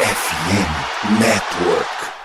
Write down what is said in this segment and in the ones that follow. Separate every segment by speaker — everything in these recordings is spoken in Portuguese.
Speaker 1: FM Network.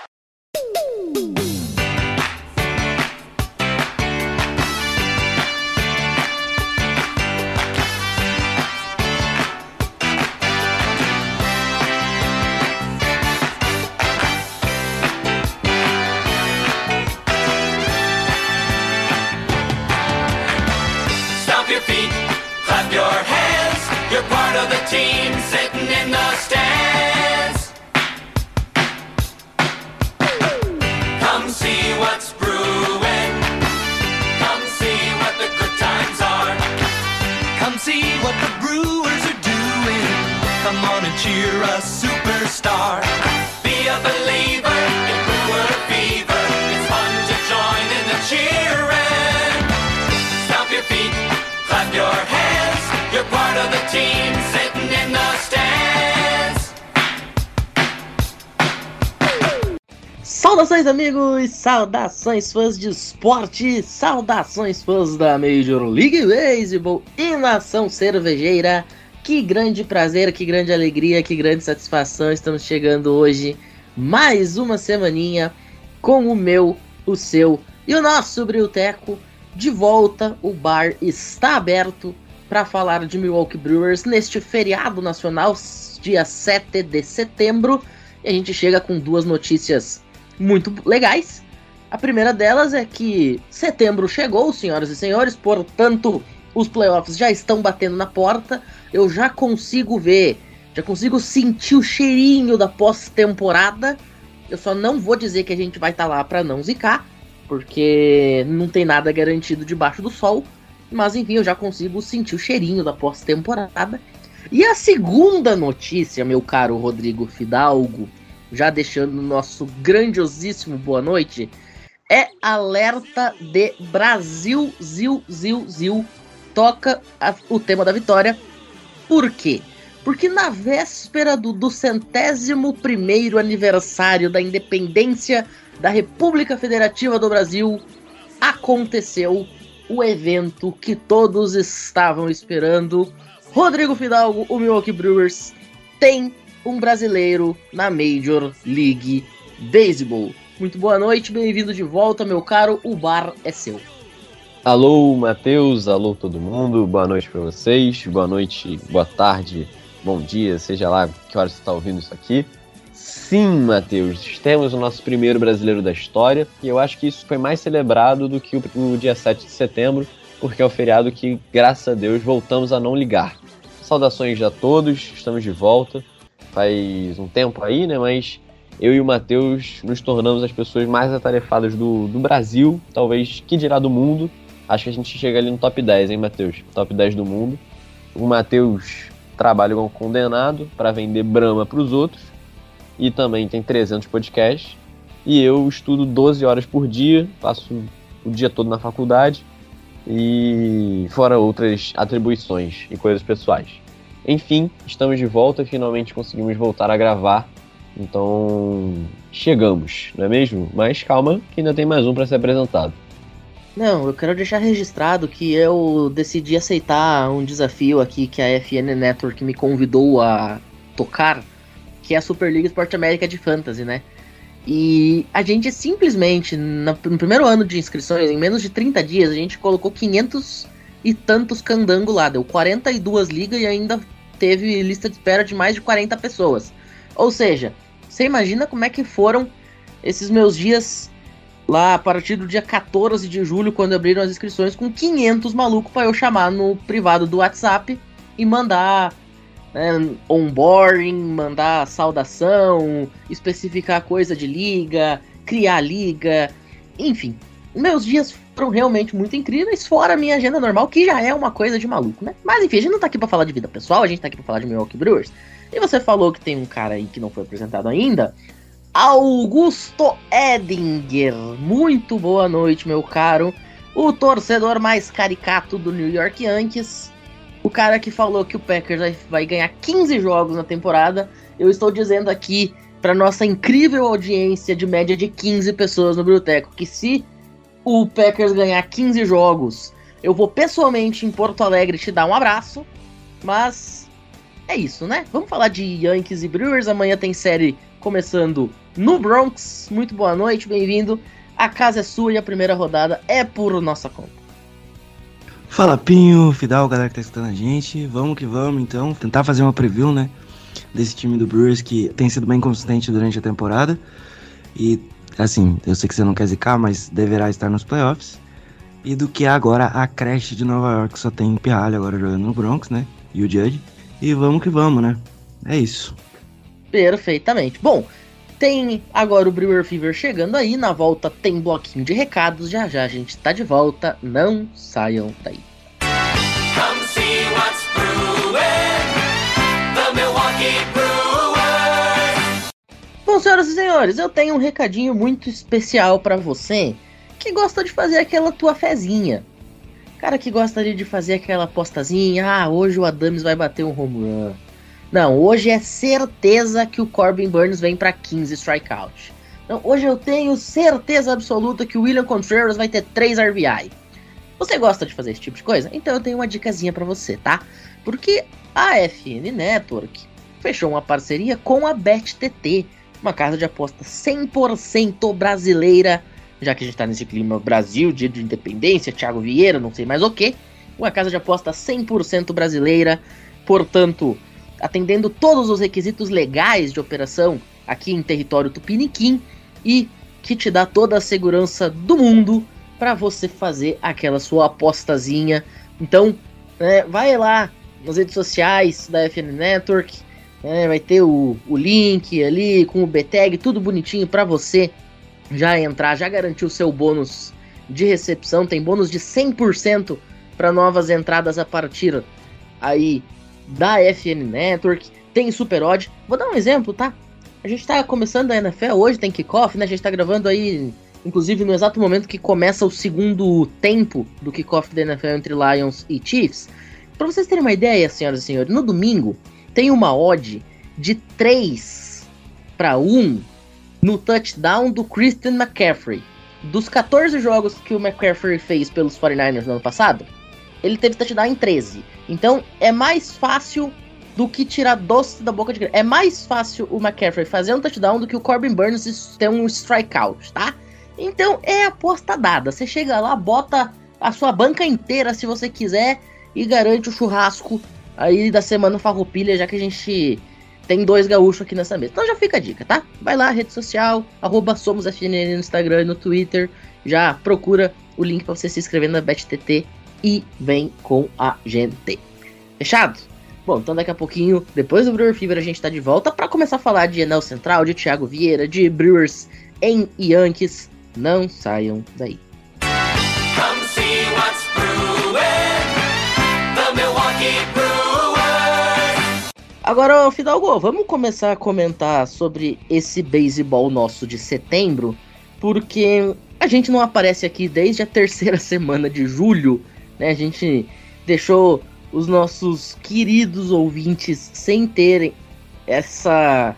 Speaker 2: Saudações, fãs de esporte! Saudações, fãs da Major League Baseball e nação cervejeira! Que grande prazer, que grande alegria, que grande satisfação! Estamos chegando hoje, mais uma semaninha, com o meu, o seu e o nosso Brilteco. De volta, o bar está aberto para falar de Milwaukee Brewers neste feriado nacional, dia 7 de setembro. E a gente chega com duas notícias muito legais. A primeira delas é que setembro chegou, senhoras e senhores, portanto, os playoffs já estão batendo na porta. Eu já consigo ver, já consigo sentir o cheirinho da pós-temporada. Eu só não vou dizer que a gente vai estar lá para não zicar, porque não tem nada garantido debaixo do sol. Mas enfim, eu já consigo sentir o cheirinho da pós-temporada. E a segunda notícia, meu caro Rodrigo Fidalgo, já deixando o nosso grandiosíssimo boa noite, é alerta de Brasil, Zil, Zil, Zil, toca a- o tema da vitória. Por quê? Porque na véspera do, do centésimo primeiro aniversário da independência da República Federativa do Brasil, aconteceu o evento que todos estavam esperando. Rodrigo Fidalgo, o Milwaukee Brewers, tem um brasileiro na Major League Baseball. Muito boa noite, bem-vindo de volta, meu caro. O bar é seu.
Speaker 3: Alô, Matheus, alô todo mundo, boa noite pra vocês, boa noite, boa tarde, bom dia, seja lá que hora você está ouvindo isso aqui. Sim, Matheus, temos o nosso primeiro brasileiro da história e eu acho que isso foi mais celebrado do que o, dia 7 de setembro, porque é o feriado que, graças a Deus, voltamos a não ligar. Saudações a todos, estamos de volta. Faz um tempo aí, né? Mas eu e o Matheus nos tornamos as pessoas mais atarefadas do, do Brasil, talvez que dirá do mundo. Acho que a gente chega ali no top 10, hein, Matheus? Top 10 do mundo. O Matheus trabalha como condenado para vender Brahma para os outros e também tem 300 podcasts. E eu estudo 12 horas por dia, passo o dia todo na faculdade e fora outras atribuições e coisas pessoais. Enfim, estamos de volta, finalmente conseguimos voltar a gravar. Então, chegamos, não é mesmo? Mas calma, que ainda tem mais um para ser apresentado.
Speaker 2: Não, eu quero deixar registrado que eu decidi aceitar um desafio aqui que a FN Network me convidou a tocar, que é a Superliga Esporte América de Fantasy, né? E a gente simplesmente, no primeiro ano de inscrições, em menos de 30 dias, a gente colocou 500 e tantos candango lá. Deu 42 ligas e ainda teve lista de espera de mais de 40 pessoas. Ou seja, você imagina como é que foram esses meus dias lá a partir do dia 14 de julho, quando abriram as inscrições, com 500 malucos para eu chamar no privado do WhatsApp e mandar né, onboarding, mandar saudação, especificar coisa de liga, criar liga, enfim. Meus dias foram realmente muito incríveis, fora a minha agenda normal, que já é uma coisa de maluco, né? Mas enfim, a gente não tá aqui pra falar de vida pessoal, a gente tá aqui pra falar de Milwaukee Brewers. E você falou que tem um cara aí que não foi apresentado ainda. Augusto Edinger. Muito boa noite, meu caro. O torcedor mais caricato do New York Yankees. O cara que falou que o Packers vai, ganhar 15 jogos na temporada. Eu estou dizendo aqui para nossa incrível audiência de média de 15 pessoas no Biblioteco que se o Packers ganhar 15 jogos, eu vou pessoalmente em Porto Alegre te dar um abraço. Mas é isso, né? Vamos falar de Yankees e Brewers. Amanhã tem série começando no Bronx. Muito boa noite, bem-vindo. A casa é sua e a primeira rodada é por nossa conta.
Speaker 1: Fala Pinho, Fidal, galera que tá escutando a gente. Vamos que vamos então, tentar fazer uma preview, né? Desse time do Brewers que tem sido bem consistente durante a temporada. E assim, eu sei que você não quer zicar, mas deverá estar nos playoffs. E do que é agora a creche de Nova York, só tem Pirralho agora jogando no Bronx, né? E o Judge. E vamos que vamos, né? É isso.
Speaker 2: Perfeitamente. Bom, tem agora o Brewer Fever chegando aí. Na volta tem bloquinho de recados. Já já a gente tá de volta. Não saiam daí.
Speaker 4: Come see what's brewing. The Milwaukee Brewers.
Speaker 2: Bom, senhoras e senhores, eu tenho um recadinho muito especial pra você que gosta de fazer aquela tua fezinha. Cara que gosta ali de fazer aquela apostazinha, ah, hoje o Adams vai bater um home run. Não, hoje é certeza que o Corbin Burns vem para 15 strikeouts. Então, hoje eu tenho certeza absoluta que o William Contreras vai ter 3 RBI. Você gosta de fazer esse tipo de coisa? Então eu tenho uma dicasinha para você, tá? Porque a FN Network fechou uma parceria com a BetTT, uma casa de aposta 100% brasileira já que a gente tá nesse clima Brasil, dia de independência, Thiago Vieira, não sei mais o que. Uma casa de aposta 100% brasileira, portanto, atendendo todos os requisitos legais de operação aqui em território tupiniquim e que te dá toda a segurança do mundo para você fazer aquela sua apostazinha. Então, né, vai lá nas redes sociais da FN Network, né, vai ter o, o link ali com o BTag, tudo bonitinho para você já entrar, já garantir o seu bônus de recepção, tem bônus de 100% para novas entradas a partir aí da FN Network, tem Super Odd. Vou dar um exemplo, tá? A gente tá começando a NFL hoje, tem kickoff, né? A gente tá gravando aí, inclusive no exato momento que começa o segundo tempo do kickoff da NFL entre Lions e Chiefs. Para vocês terem uma ideia, senhoras e senhores, no domingo tem uma odd de 3 para 1 no touchdown do Christian McCaffrey. Dos 14 jogos que o McCaffrey fez pelos 49ers no ano passado, ele teve touchdown em 13. Então é mais fácil do que tirar doce da boca de. É mais fácil o McCaffrey fazer um touchdown do que o Corbin Burns ter um strikeout, tá? Então é aposta dada. Você chega lá, bota a sua banca inteira se você quiser e garante o churrasco aí da semana farroupilha, já que a gente tem dois gaúchos aqui nessa mesa. Então já fica a dica, tá? Vai lá, rede social, arroba SomosFNN no Instagram e no Twitter. Já procura o link para você se inscrever na BetTT e vem com a gente. Fechado? Bom, então daqui a pouquinho, depois do Brewer Fever, a gente tá de volta para começar a falar de Enel Central, de Thiago Vieira, de Brewers em Yankees. Não saiam daí. Agora, Fidalgo, vamos começar a comentar sobre esse beisebol nosso de setembro, porque a gente não aparece aqui desde a terceira semana de julho, né? A gente deixou os nossos queridos ouvintes sem terem essa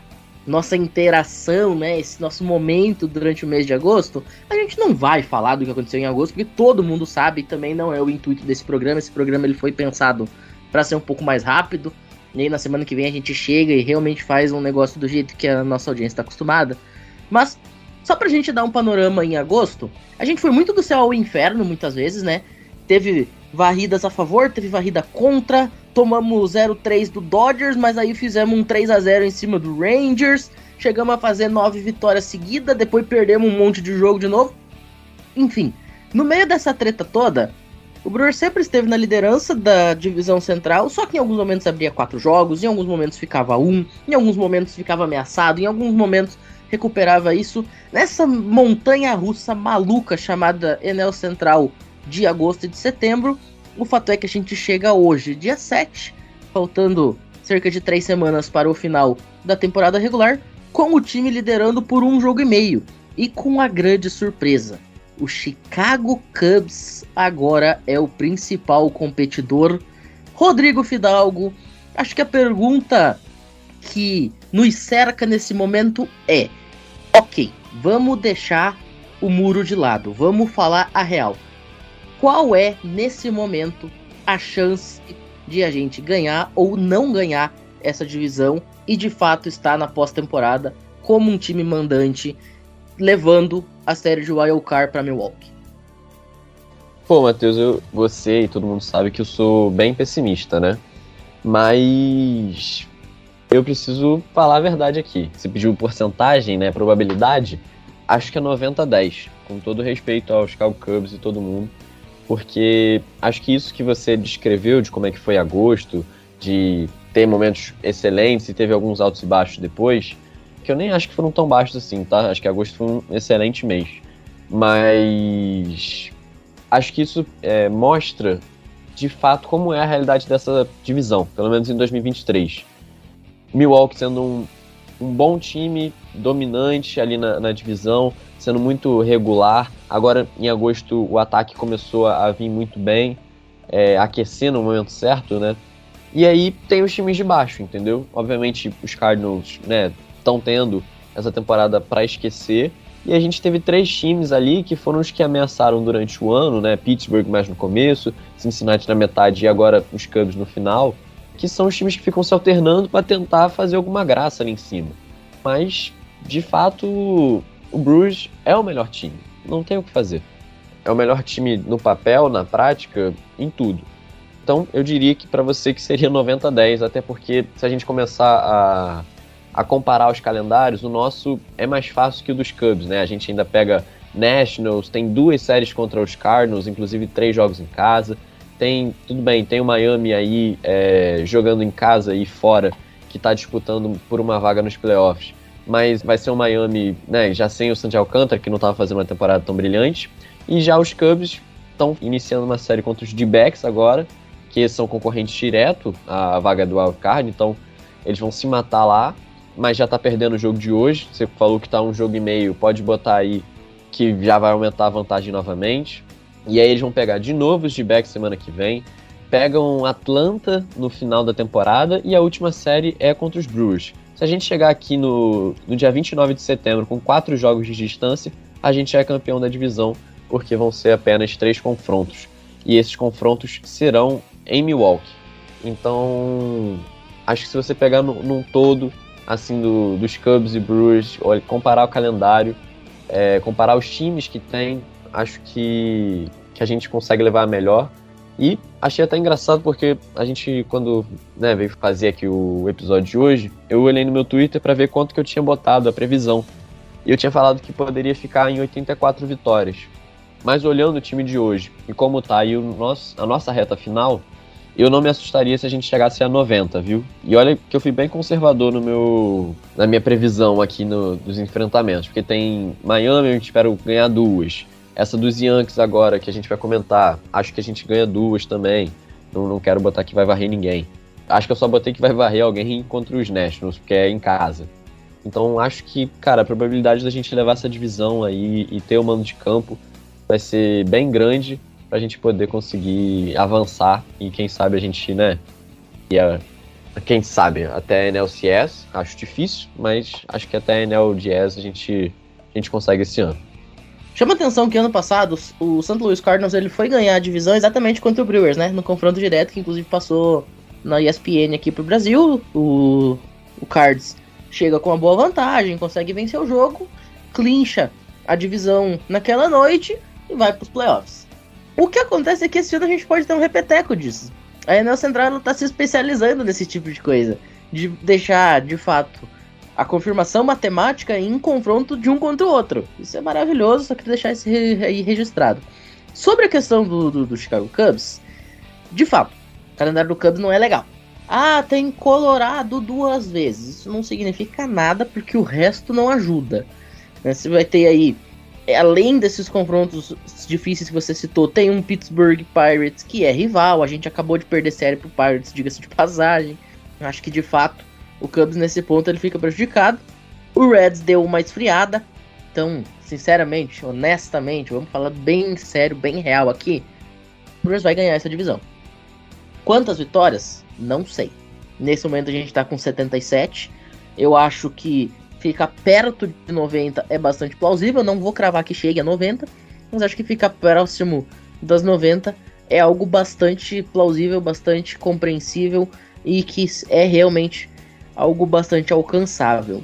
Speaker 2: nossa interação, né? Esse nosso momento durante o mês de agosto. A gente não vai falar do que aconteceu em agosto, porque todo mundo sabe, e também não é o intuito desse programa. Esse programa ele foi pensado para ser um pouco mais rápido. E aí na semana que vem a gente chega e realmente faz um negócio do jeito que a nossa audiência está acostumada. Mas, só pra gente dar um panorama em agosto, a gente foi muito do céu ao inferno muitas vezes, né? Teve varridas a favor, teve varrida contra, tomamos 0-3 do Dodgers, mas aí fizemos um 3 a 0 em cima do Rangers, chegamos a fazer nove vitórias seguidas, depois perdemos um monte de jogo de novo. Enfim, no meio dessa treta toda, o Brewers sempre esteve na liderança da divisão central, só que em alguns momentos abria quatro jogos, em alguns momentos ficava um, em alguns momentos ficava ameaçado, em alguns momentos recuperava isso. Nessa montanha russa maluca chamada Enel Central de agosto e de setembro, o fato é que a gente chega hoje, dia 7, faltando cerca de três semanas para o final da temporada regular, com o time liderando por um jogo e meio. E com a grande surpresa, o Chicago Cubs agora é o principal competidor. Rodrigo Fidalgo, acho que a pergunta que nos cerca nesse momento é: ok, vamos deixar o muro de lado, vamos falar a real. Qual é, nesse momento, a chance de a gente ganhar ou não ganhar essa divisão e de fato está na pós-temporada como um time mandante, levando a série de Wild Card para Milwaukee.
Speaker 3: Pô, Matheus, eu, você e todo mundo sabe que eu sou bem pessimista, né? Mas eu preciso falar a verdade aqui. Você pediu porcentagem, né? Probabilidade. Acho que é 90 a 10, com todo respeito aos Chicago Cubs e todo mundo. Porque acho que isso que você descreveu de como é que foi agosto, de ter momentos excelentes e teve alguns altos e baixos depois, que eu nem acho que foram tão baixos assim, tá? Acho que agosto foi um excelente mês. Mas acho que isso é, mostra de fato como é a realidade dessa divisão, pelo menos em 2023. Milwaukee sendo um, um bom time, dominante ali na, na, divisão, sendo muito regular. Agora, em agosto, o ataque começou a, a vir muito bem, é, aquecer no momento certo, né? E aí tem os times de baixo, entendeu? Obviamente, os Cardinals, né, estão tendo essa temporada para esquecer, e a gente teve três times ali que foram os que ameaçaram durante o ano, né? Pittsburgh mais no começo, Cincinnati na metade e agora os Cubs no final, que são os times que ficam se alternando para tentar fazer alguma graça ali em cima. Mas, de fato, o Bruce é o melhor time. Não tem o que fazer. É o melhor time no papel, na prática, em tudo. Então, eu diria que para você que seria 90 a 10, até porque se a gente começar a a comparar os calendários, o nosso é mais fácil que o dos Cubs, né? A gente ainda pega Nationals, tem duas séries contra os Cardinals, inclusive três jogos em casa. Tem, tudo bem, tem o Miami aí é, jogando em casa e fora, que está disputando por uma vaga nos playoffs. Mas vai ser o Miami, né, já sem o Santi Alcântara, que não estava fazendo uma temporada tão brilhante. E já os Cubs estão iniciando uma série contra os D-backs agora, que são concorrentes direto à vaga do Wild Card, então eles vão se matar lá mas já tá perdendo o jogo de hoje. Você falou que tá um jogo e meio, pode botar aí que já vai aumentar a vantagem novamente. E aí eles vão pegar de novo os D-backs semana que vem. Pegam Atlanta no final da temporada e a última série é contra os Brewers. Se a gente chegar aqui no, no dia 29 de setembro com quatro jogos de distância, a gente é campeão da divisão, porque vão ser apenas três confrontos. E esses confrontos serão em Milwaukee. Então, acho que se você pegar no, num todo, assim do, dos Cubs e Brewers, comparar o calendário, é, comparar os times que tem, acho que, que a gente consegue levar melhor. E achei até engraçado porque a gente, quando né, veio fazer aqui o episódio de hoje, eu olhei no meu Twitter para ver quanto que eu tinha botado a previsão. E eu tinha falado que poderia ficar em 84 vitórias. Mas olhando o time de hoje e como tá aí o nosso, a nossa reta final, eu não me assustaria se a gente chegasse a 90, viu? E olha que eu fui bem conservador no meu na minha previsão aqui no, dos enfrentamentos, porque tem Miami, eu espero ganhar duas. Essa dos Yankees agora, que a gente vai comentar, acho que a gente ganha duas também. Não, não quero botar que vai varrer ninguém. Acho que eu só botei que vai varrer alguém contra os Nationals, porque é em casa. Então acho que, cara, a probabilidade da gente levar essa divisão aí e ter o mando de campo vai ser bem grande para a gente poder conseguir avançar e quem sabe a gente, né, e a, quem sabe até a NLCS, acho difícil, mas acho que até a NLDS a gente, a gente consegue esse ano.
Speaker 2: Chama atenção que ano passado o St. Louis Cardinals ele foi ganhar a divisão exatamente contra o Brewers, né? No confronto direto, que inclusive passou na ESPN aqui pro Brasil. O, o Cards chega com uma boa vantagem, consegue vencer o jogo, clincha a divisão naquela noite e vai pros playoffs. O que acontece é que esse ano a gente pode ter um repeteco disso. A Enel Central está se especializando nesse tipo de coisa. De deixar, de fato, a confirmação matemática em confronto de um contra o outro. Isso é maravilhoso, só que deixar isso aí registrado. Sobre a questão do, do, do Chicago Cubs, de fato, o calendário do Cubs não é legal. Ah, tem Colorado duas vezes. Isso não significa nada porque o resto não ajuda. Você vai ter aí além desses confrontos difíceis que você citou, tem um Pittsburgh Pirates que é rival. A gente acabou de perder série pro Pirates, diga-se de passagem. Acho que de fato o Cubs nesse ponto ele fica prejudicado. O Reds deu uma esfriada. Então, sinceramente, honestamente, vamos falar bem sério, bem real aqui. O Brewers vai ganhar essa divisão. Quantas vitórias? Não sei. Nesse momento a gente tá com 77. Eu acho que ficar perto de 90 é bastante plausível. Não vou cravar que chegue a 90, mas acho que ficar próximo das 90 é algo bastante plausível, bastante compreensível e que é realmente algo bastante alcançável.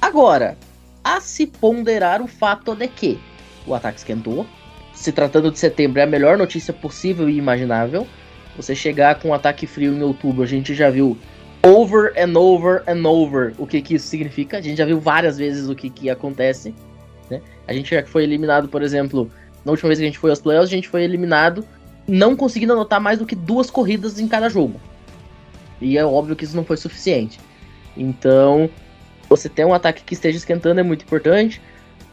Speaker 2: Agora, a se ponderar o fato de que o ataque esquentou. Se tratando de setembro, é a melhor notícia possível e imaginável. Você chegar com um ataque frio em outubro, a gente já viu over and over and over o que, que isso significa. A gente já viu várias vezes o que, que acontece. Né? A gente já foi eliminado, por exemplo, na última vez que a gente foi aos playoffs, a gente foi eliminado não conseguindo anotar mais do que duas corridas em cada jogo. E é óbvio que isso não foi suficiente. Então, você ter um ataque que esteja esquentando é muito importante.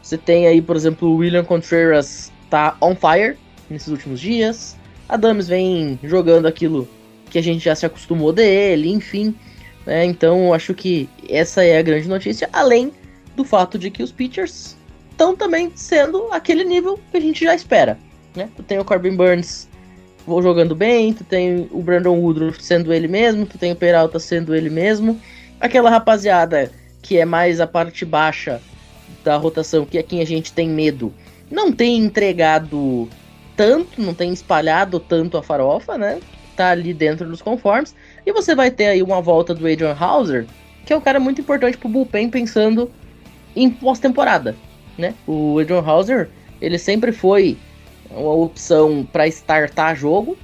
Speaker 2: Você tem aí, por exemplo, o William Contreras tá on fire nesses últimos dias. Adams vem jogando aquilo que a gente já se acostumou dele, enfim. Né? Então, acho que essa é a grande notícia. Além do fato de que os pitchers estão também sendo aquele nível que a gente já espera. Né? Tu tem o Corbin Burns jogando bem, tu tem o Brandon Woodruff sendo ele mesmo, tu tem o Peralta sendo ele mesmo. Aquela rapaziada que é mais a parte baixa da rotação, que é quem a gente tem medo, não tem entregado tanto, não tem espalhado tanto a farofa, né? Tá ali dentro dos conformes. E você vai ter aí uma volta do Adrian Hauser, que é um cara muito importante pro bullpen pensando em pós-temporada, né? O Adrian Hauser, ele sempre foi uma opção para startar jogo,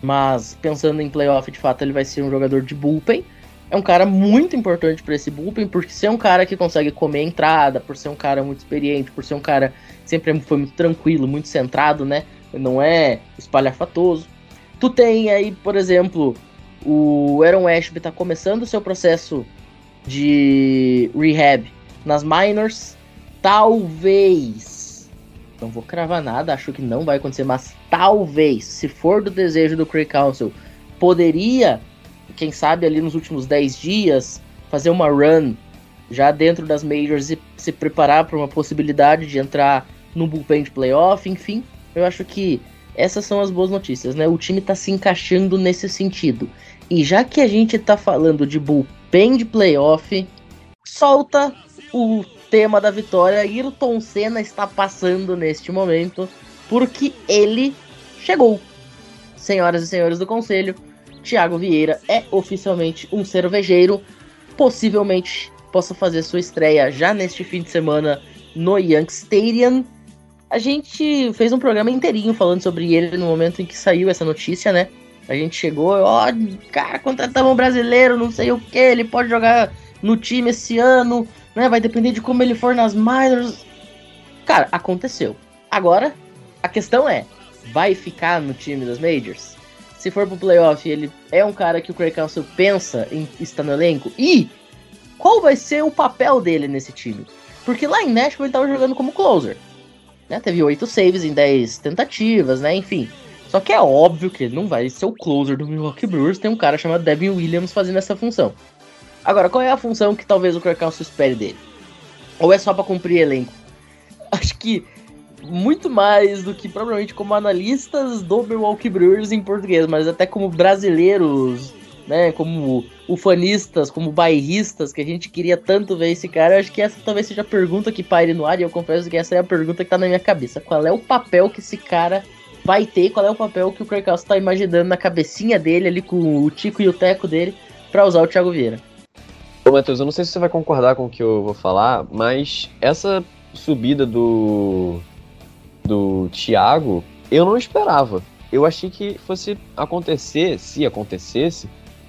Speaker 2: mas pensando em playoff, de fato, ele vai ser um jogador de bullpen. É um cara muito importante para esse bullpen, porque ser um cara que consegue comer a entrada, por ser um cara muito experiente, por ser um cara que sempre foi muito tranquilo, muito centrado, né? Não é espalhafatoso. Tu tem aí, por exemplo, o Aaron Ashby tá começando o seu processo de rehab nas minors. Talvez não vou cravar nada, acho que não vai acontecer, mas talvez, se for do desejo do Craig Council, poderia, quem sabe ali nos últimos 10 dias, fazer uma run já dentro das majors e se preparar para uma possibilidade de entrar no bullpen de playoff, enfim, eu acho que essas são as boas notícias, né? O time está se encaixando nesse sentido. E já que a gente está falando de bullpen de playoff, solta o tema da vitória, Ayrton Senna está passando neste momento, porque ele chegou. Senhoras e senhores do conselho, Thiago Vieira é oficialmente um cervejeiro, possivelmente possa fazer sua estreia já neste fim de semana no Yankee Stadium. A gente fez um programa inteirinho falando sobre ele no momento em que saiu essa notícia, né? A gente chegou, ó, cara, contratamos um brasileiro, não sei o que, ele pode jogar no time esse ano, né? Vai depender de como ele for nas minors. Cara, aconteceu. Agora, a questão é, vai ficar no time das majors? Se for pro playoff, ele é um cara que o Craig Council pensa em estar no elenco? E qual vai ser o papel dele nesse time? Porque lá em Nashville ele tava jogando como closer. Né? Teve oito saves em 10 tentativas, né? Enfim. Só que é óbvio que ele não vai ser o closer do Milwaukee Brewers. Tem um cara chamado Devin Williams fazendo essa função. Agora, qual é a função que talvez o Kirk Counsell espere dele? Ou é só para cumprir elenco? Acho que muito mais do que provavelmente como analistas do Milwaukee Brewers em português, mas até como brasileiros, né, como ufanistas, como bairristas, que a gente queria tanto ver esse cara, acho que essa talvez seja a pergunta que paire no ar, e eu confesso que essa é a pergunta que tá na minha cabeça. Qual é o papel que esse cara vai ter, qual é o papel que o Counsell tá imaginando na cabecinha dele, ali com o Tico e o Teco dele, para usar o Thiago Vieira?
Speaker 3: Ô, Matheus, eu não sei se você vai concordar com o que eu vou falar, mas essa subida do. do Thiago, eu não esperava. Eu achei que fosse acontecer, se acontecesse,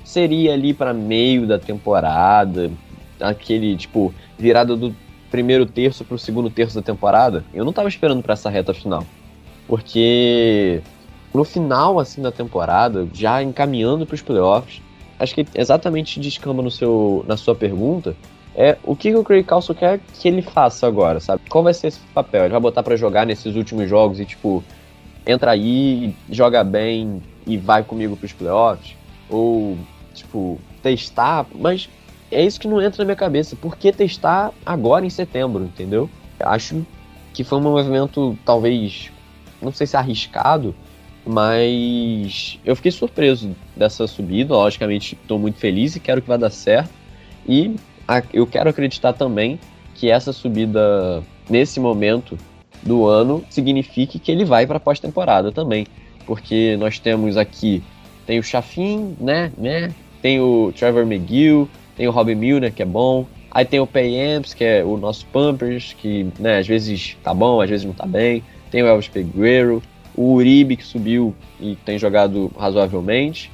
Speaker 3: seria ali para meio da temporada, aquele, tipo, virada do primeiro terço pro segundo terço da temporada. Eu não tava esperando para essa reta final. Porque no final, assim, da temporada, já encaminhando para os playoffs, acho que exatamente descamba no seu, na sua pergunta, é o que o Craig Council quer que ele faça agora, sabe? Qual vai ser esse papel? Ele vai botar para jogar nesses últimos jogos e, tipo, entra aí, joga bem e vai comigo pros playoffs? Ou, tipo, testar? Mas é isso que não entra na minha cabeça. Por que testar agora em setembro, entendeu? Acho que foi um movimento, talvez, não sei se arriscado, mas eu fiquei surpreso dessa subida. Logicamente, estou muito feliz e quero que vá dar certo. E eu quero acreditar também que essa subida nesse momento do ano signifique que ele vai para pós-temporada também, porque nós temos aqui tem o Chafin, né, né? Tem o Trevor McGill, tem o Robin Milner, que é bom. Aí tem o Payamps, que é o nosso Pumpers, que né, às vezes tá bom, às vezes não tá bem. Tem o Elvis Peguero, o Uribe, que subiu e tem jogado razoavelmente.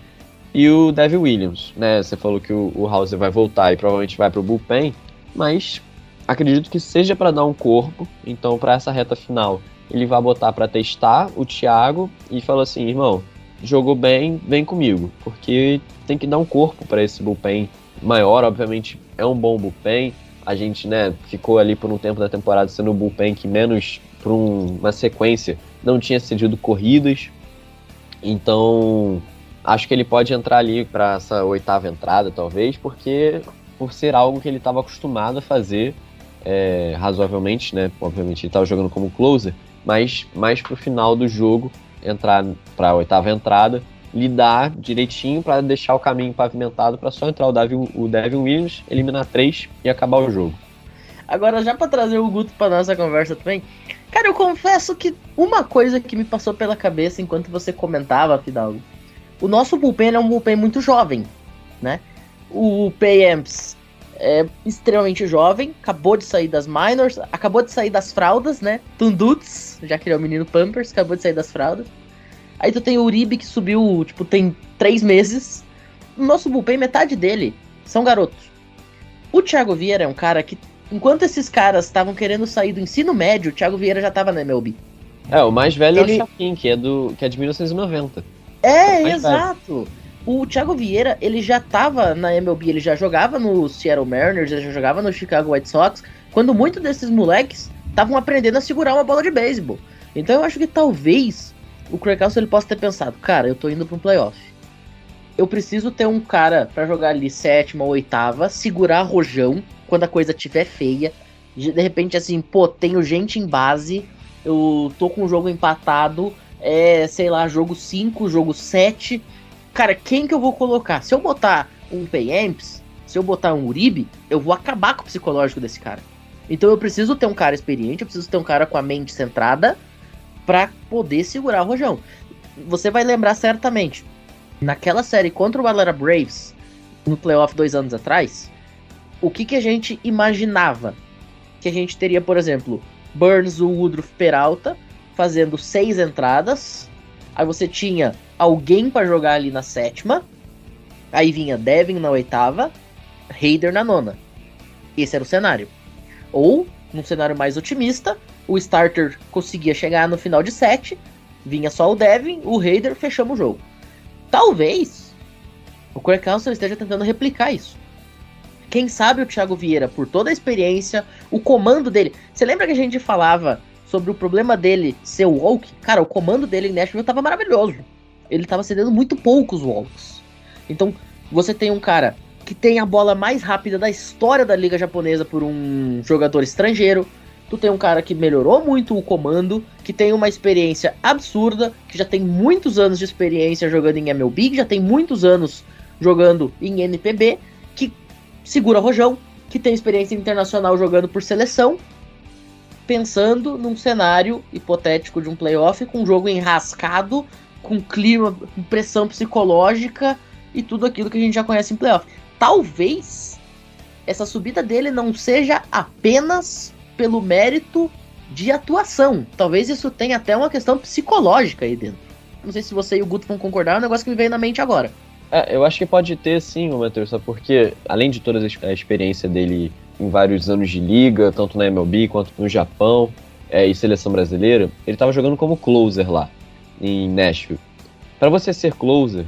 Speaker 3: E o Devin Williams, né? Você falou que o, o Hauser vai voltar e provavelmente vai pro bullpen, mas acredito que seja para dar um corpo. Então, para essa reta final, ele vai botar para testar o Thiago e falou assim: irmão, jogou bem, vem comigo, porque tem que dar um corpo para esse bullpen maior. Obviamente, é um bom bullpen. A gente, né, ficou ali por um tempo da temporada sendo o bullpen que menos, por um, uma sequência, não tinha cedido corridas. Então, acho que ele pode entrar ali para essa oitava entrada, talvez, porque por ser algo que ele estava acostumado a fazer é, razoavelmente, né? Obviamente ele estava jogando como closer, mas mais pro final do jogo entrar para a oitava entrada, lidar direitinho para deixar o caminho pavimentado para só entrar o Devin, o Devin Williams, eliminar três e acabar o jogo.
Speaker 2: Agora, já para trazer o Guto para nossa conversa também, cara, eu confesso que uma coisa que me passou pela cabeça enquanto você comentava, Fidalgo, o nosso bullpen é um bullpen muito jovem, né? O Payamps é extremamente jovem, acabou de sair das minors, acabou de sair das fraldas, né? Tunduts, já que ele é o menino Pampers, acabou de sair das fraldas. Aí tu tem o Uribe que subiu, tipo, tem três meses. O nosso bullpen, metade dele são garotos. O Thiago Vieira é um cara que, enquanto esses caras estavam querendo sair do ensino médio, o Thiago Vieira já tava na MLB.
Speaker 3: É, o mais velho
Speaker 2: Ele-
Speaker 3: é o Chapin, que é, do, que é de 1990.
Speaker 2: É,
Speaker 3: Mais
Speaker 2: exato. O Thiago Vieira, ele já tava na MLB, ele já jogava no Seattle Mariners, ele já jogava no Chicago White Sox, quando muitos desses moleques estavam aprendendo a segurar uma bola de beisebol. Então eu acho que talvez o Craig ele possa ter pensado, cara, eu tô indo pra um playoff. Eu preciso ter um cara pra jogar ali sétima ou oitava, segurar rojão quando a coisa tiver feia. De repente, assim, pô, tenho gente em base, eu tô com o jogo empatado, é, sei lá, jogo 5, jogo 7. Cara, quem que eu vou colocar? Se eu botar um Payamps, se eu botar um Uribe, eu vou acabar com o psicológico desse cara. Então eu preciso ter um cara experiente, eu preciso ter um cara com a mente centrada pra poder segurar o rojão. Você vai lembrar certamente, naquela série contra o Atlanta Braves, no playoff dois anos atrás, o que, que a gente imaginava? Que a gente teria, por exemplo, Burns, o Woodruff, Peralta, fazendo seis entradas. Aí você tinha alguém pra jogar ali na sétima. Aí vinha Devin na oitava, Raider na nona. Esse era o cenário. Ou, num cenário mais otimista, o starter conseguia chegar no final de sete, vinha só o Devin, o Raider, fechamos o jogo. Talvez o Craig Counsell esteja tentando replicar isso. Quem sabe o Thiago Vieira, por toda a experiência, o comando dele. Você lembra que a gente falava sobre o problema dele ser o walk? Cara, o comando dele em Nashville tava maravilhoso. Ele tava cedendo muito poucos walks. Então, você tem um cara que tem a bola mais rápida da história da liga japonesa por um jogador estrangeiro. Tu tem um cara que melhorou muito o comando, que tem uma experiência absurda, que já tem muitos anos de experiência jogando em MLB, que já tem muitos anos jogando em NPB, que segura rojão, que tem experiência internacional jogando por seleção, pensando num cenário hipotético de um playoff com um jogo enrascado, com clima, com pressão psicológica e tudo aquilo que a gente já conhece em playoff. Talvez essa subida dele não seja apenas pelo mérito de atuação. Talvez isso tenha até uma questão psicológica aí dentro. Não sei se você e o Guto vão concordar, é um negócio que me veio na mente agora.
Speaker 3: É, eu acho que pode ter sim, Matheus, sabe? porque além de toda a experiência dele em vários anos de liga, tanto na MLB quanto no Japão é, e seleção brasileira, ele estava jogando como closer lá em Nashville. Para você ser closer,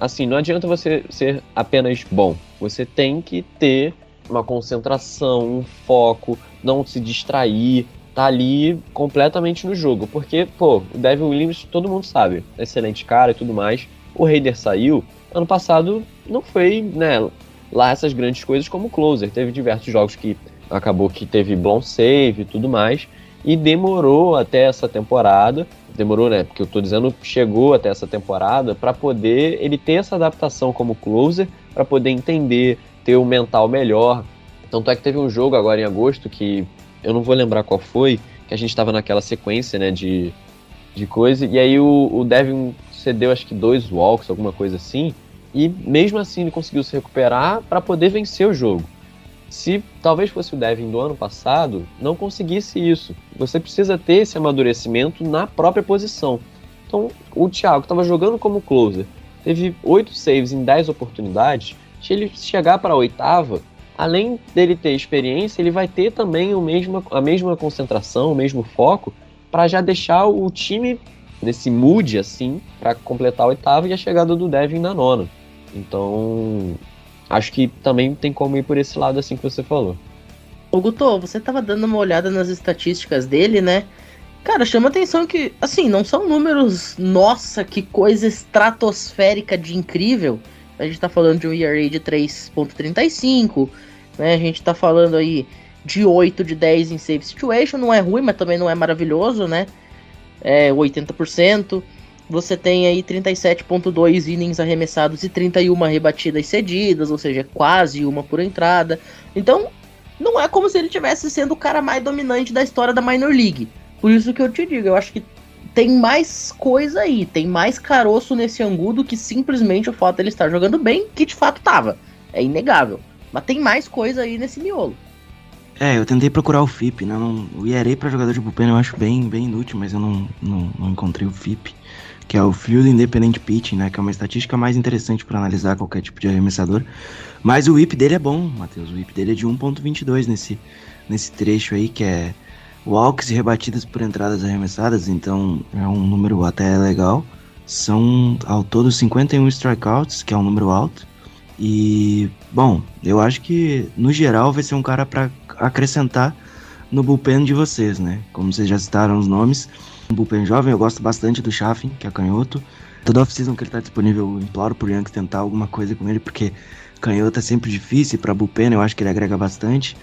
Speaker 3: assim, não adianta você ser apenas bom. Você tem que ter uma concentração, um foco, não se distrair, tá ali completamente no jogo. Porque, pô, o Devin Williams, todo mundo sabe, excelente cara e tudo mais. O Raider saiu, ano passado não foi, né, lá essas grandes coisas como closer. Teve diversos jogos que acabou que teve bom save e tudo mais. E demorou até essa temporada. Demorou, né? Porque eu tô dizendo, chegou até essa temporada para poder ele ter essa adaptação como closer, para poder entender, ter um mental melhor. Tanto é que teve um jogo agora em agosto que eu não vou lembrar qual foi, que a gente tava naquela sequência, né, de, de coisa, e aí o, o Devin cedeu acho que dois walks, alguma coisa assim, e mesmo assim ele conseguiu se recuperar para poder vencer o jogo. Se talvez fosse o Devin do ano passado, não conseguisse isso. Você precisa ter esse amadurecimento na própria posição. Então, o Thiago estava jogando como closer, teve oito saves em 10 oportunidades. Se ele chegar para a oitava, além dele ter experiência, ele vai ter também o mesmo, a mesma concentração, o mesmo foco, para já deixar o time nesse mood assim, para completar a oitava e a chegada do Devin na nona. Então, acho que também tem como ir por esse lado assim que você falou.
Speaker 2: Ô Guto, você tava dando uma olhada nas estatísticas dele, né? Cara, chama atenção que, assim, não são números, nossa, que coisa estratosférica de incrível. A gente tá falando de um ERA de 3.35, né? A gente tá falando aí de 8 de 10 em save situation, não é ruim, mas também não é maravilhoso, né? É 80%. Você tem aí 37.2 innings arremessados e 31 rebatidas cedidas, ou seja, quase uma por entrada. Então, não é como se ele tivesse sendo o cara mais dominante da história da Minor League. Por isso que eu te digo, eu acho que tem mais coisa aí, tem mais caroço nesse angu do que simplesmente o fato dele estar jogando bem, que de fato tava. É inegável. Mas tem mais coisa aí nesse miolo.
Speaker 1: É, eu tentei procurar o FIP, né? Não, o IRA para jogador de bullpen eu acho bem, bem inútil, mas eu não, não, não encontrei o FIP, que é o Field Independent Pitching, né? Que é uma estatística mais interessante para analisar qualquer tipo de arremessador. Mas o whip dele é bom, Matheus. O whip dele é de 1.22 nesse, nesse trecho aí, que é walks e rebatidas por entradas arremessadas, então é um número até legal. São ao todo 51 strikeouts, que é um número alto. E, bom, eu acho que no geral vai ser um cara para acrescentar no bullpen de vocês, né? Como vocês já citaram os nomes, bullpen jovem, eu gosto bastante do Chaffin, que é canhoto. Toda off-season que ele tá disponível, eu imploro pro Yankees tentar alguma coisa com ele, porque canhoto é sempre difícil para bullpen, eu acho que ele agrega bastante.